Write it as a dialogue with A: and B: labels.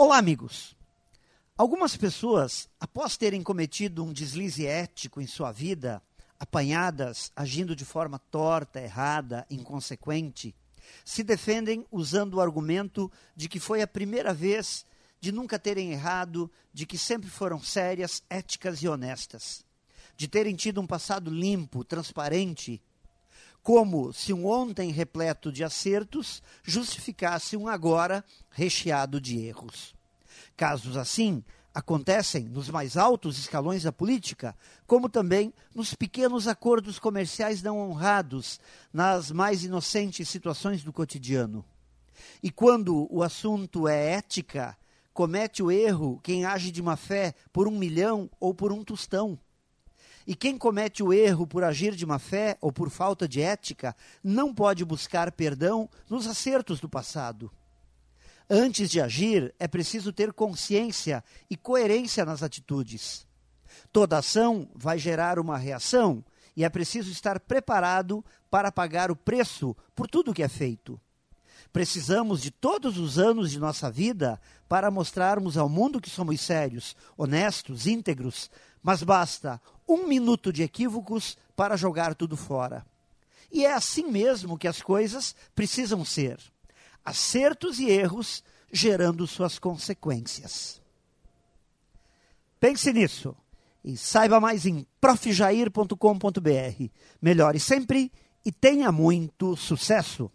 A: Olá, amigos. Algumas pessoas, após terem cometido um deslize ético em sua vida, apanhadas agindo de forma torta, errada, inconsequente, se defendem usando o argumento de que foi a primeira vez, de nunca terem errado, de que sempre foram sérias, éticas e honestas, de terem tido um passado limpo, transparente, como se um ontem repleto de acertos justificasse um agora recheado de erros. Casos assim acontecem nos mais altos escalões da política, como também nos pequenos acordos comerciais não honrados, nas mais inocentes situações do cotidiano. E quando o assunto é ética, comete o erro quem age de má fé por um milhão ou por um tostão. E quem comete o erro por agir de má fé ou por falta de ética não pode buscar perdão nos acertos do passado. Antes de agir, é preciso ter consciência e coerência nas atitudes. Toda ação vai gerar uma reação e é preciso estar preparado para pagar o preço por tudo que é feito. Precisamos de todos os anos de nossa vida para mostrarmos ao mundo que somos sérios, honestos, íntegros, mas basta um minuto de equívocos para jogar tudo fora. E é assim mesmo que as coisas precisam ser: acertos e erros gerando suas consequências. Pense nisso e saiba mais em profjair.com.br. Melhore sempre e tenha muito sucesso!